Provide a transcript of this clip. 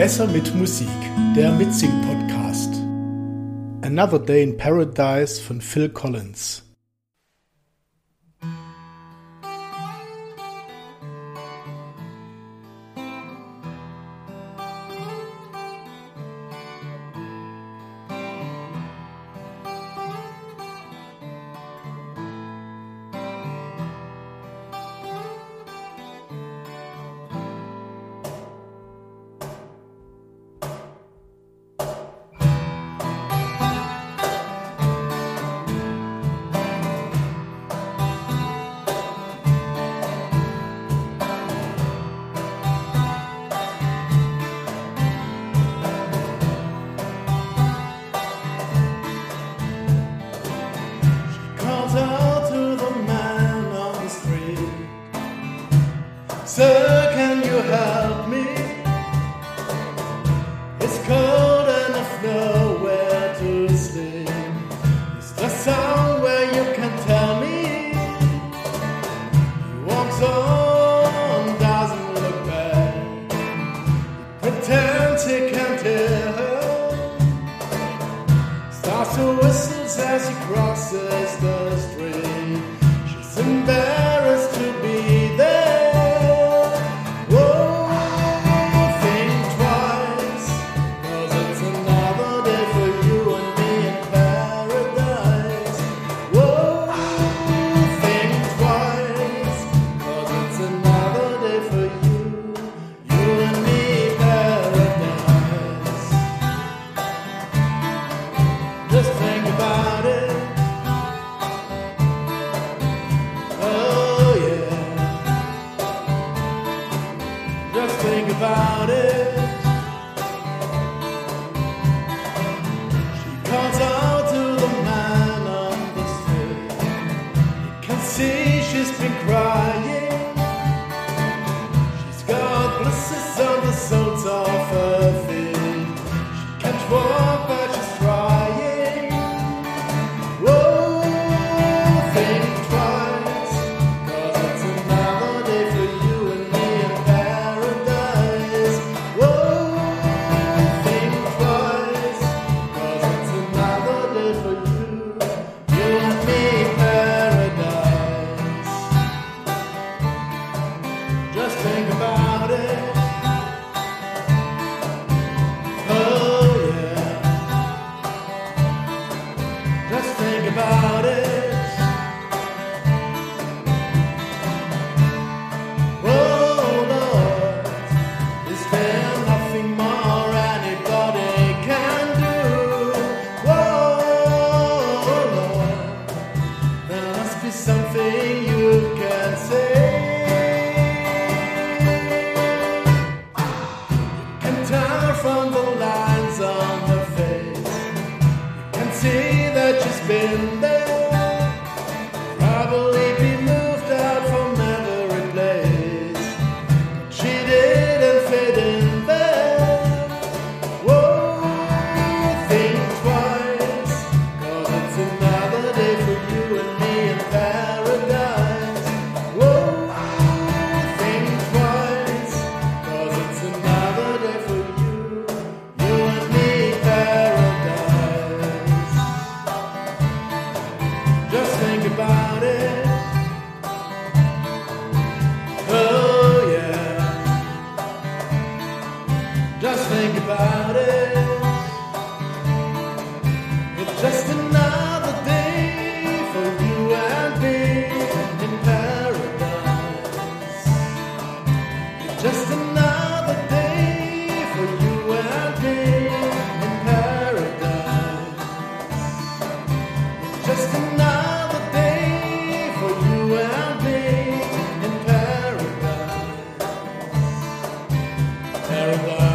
Besser mit Musik, der Mitsing-Podcast. Another Day in Paradise von Phil Collins. whistles as he crosses the street, She's in bed. something you can say. And tell from the lines on her face. You can see that she's been there. Oh yeah. Just think about it. alive.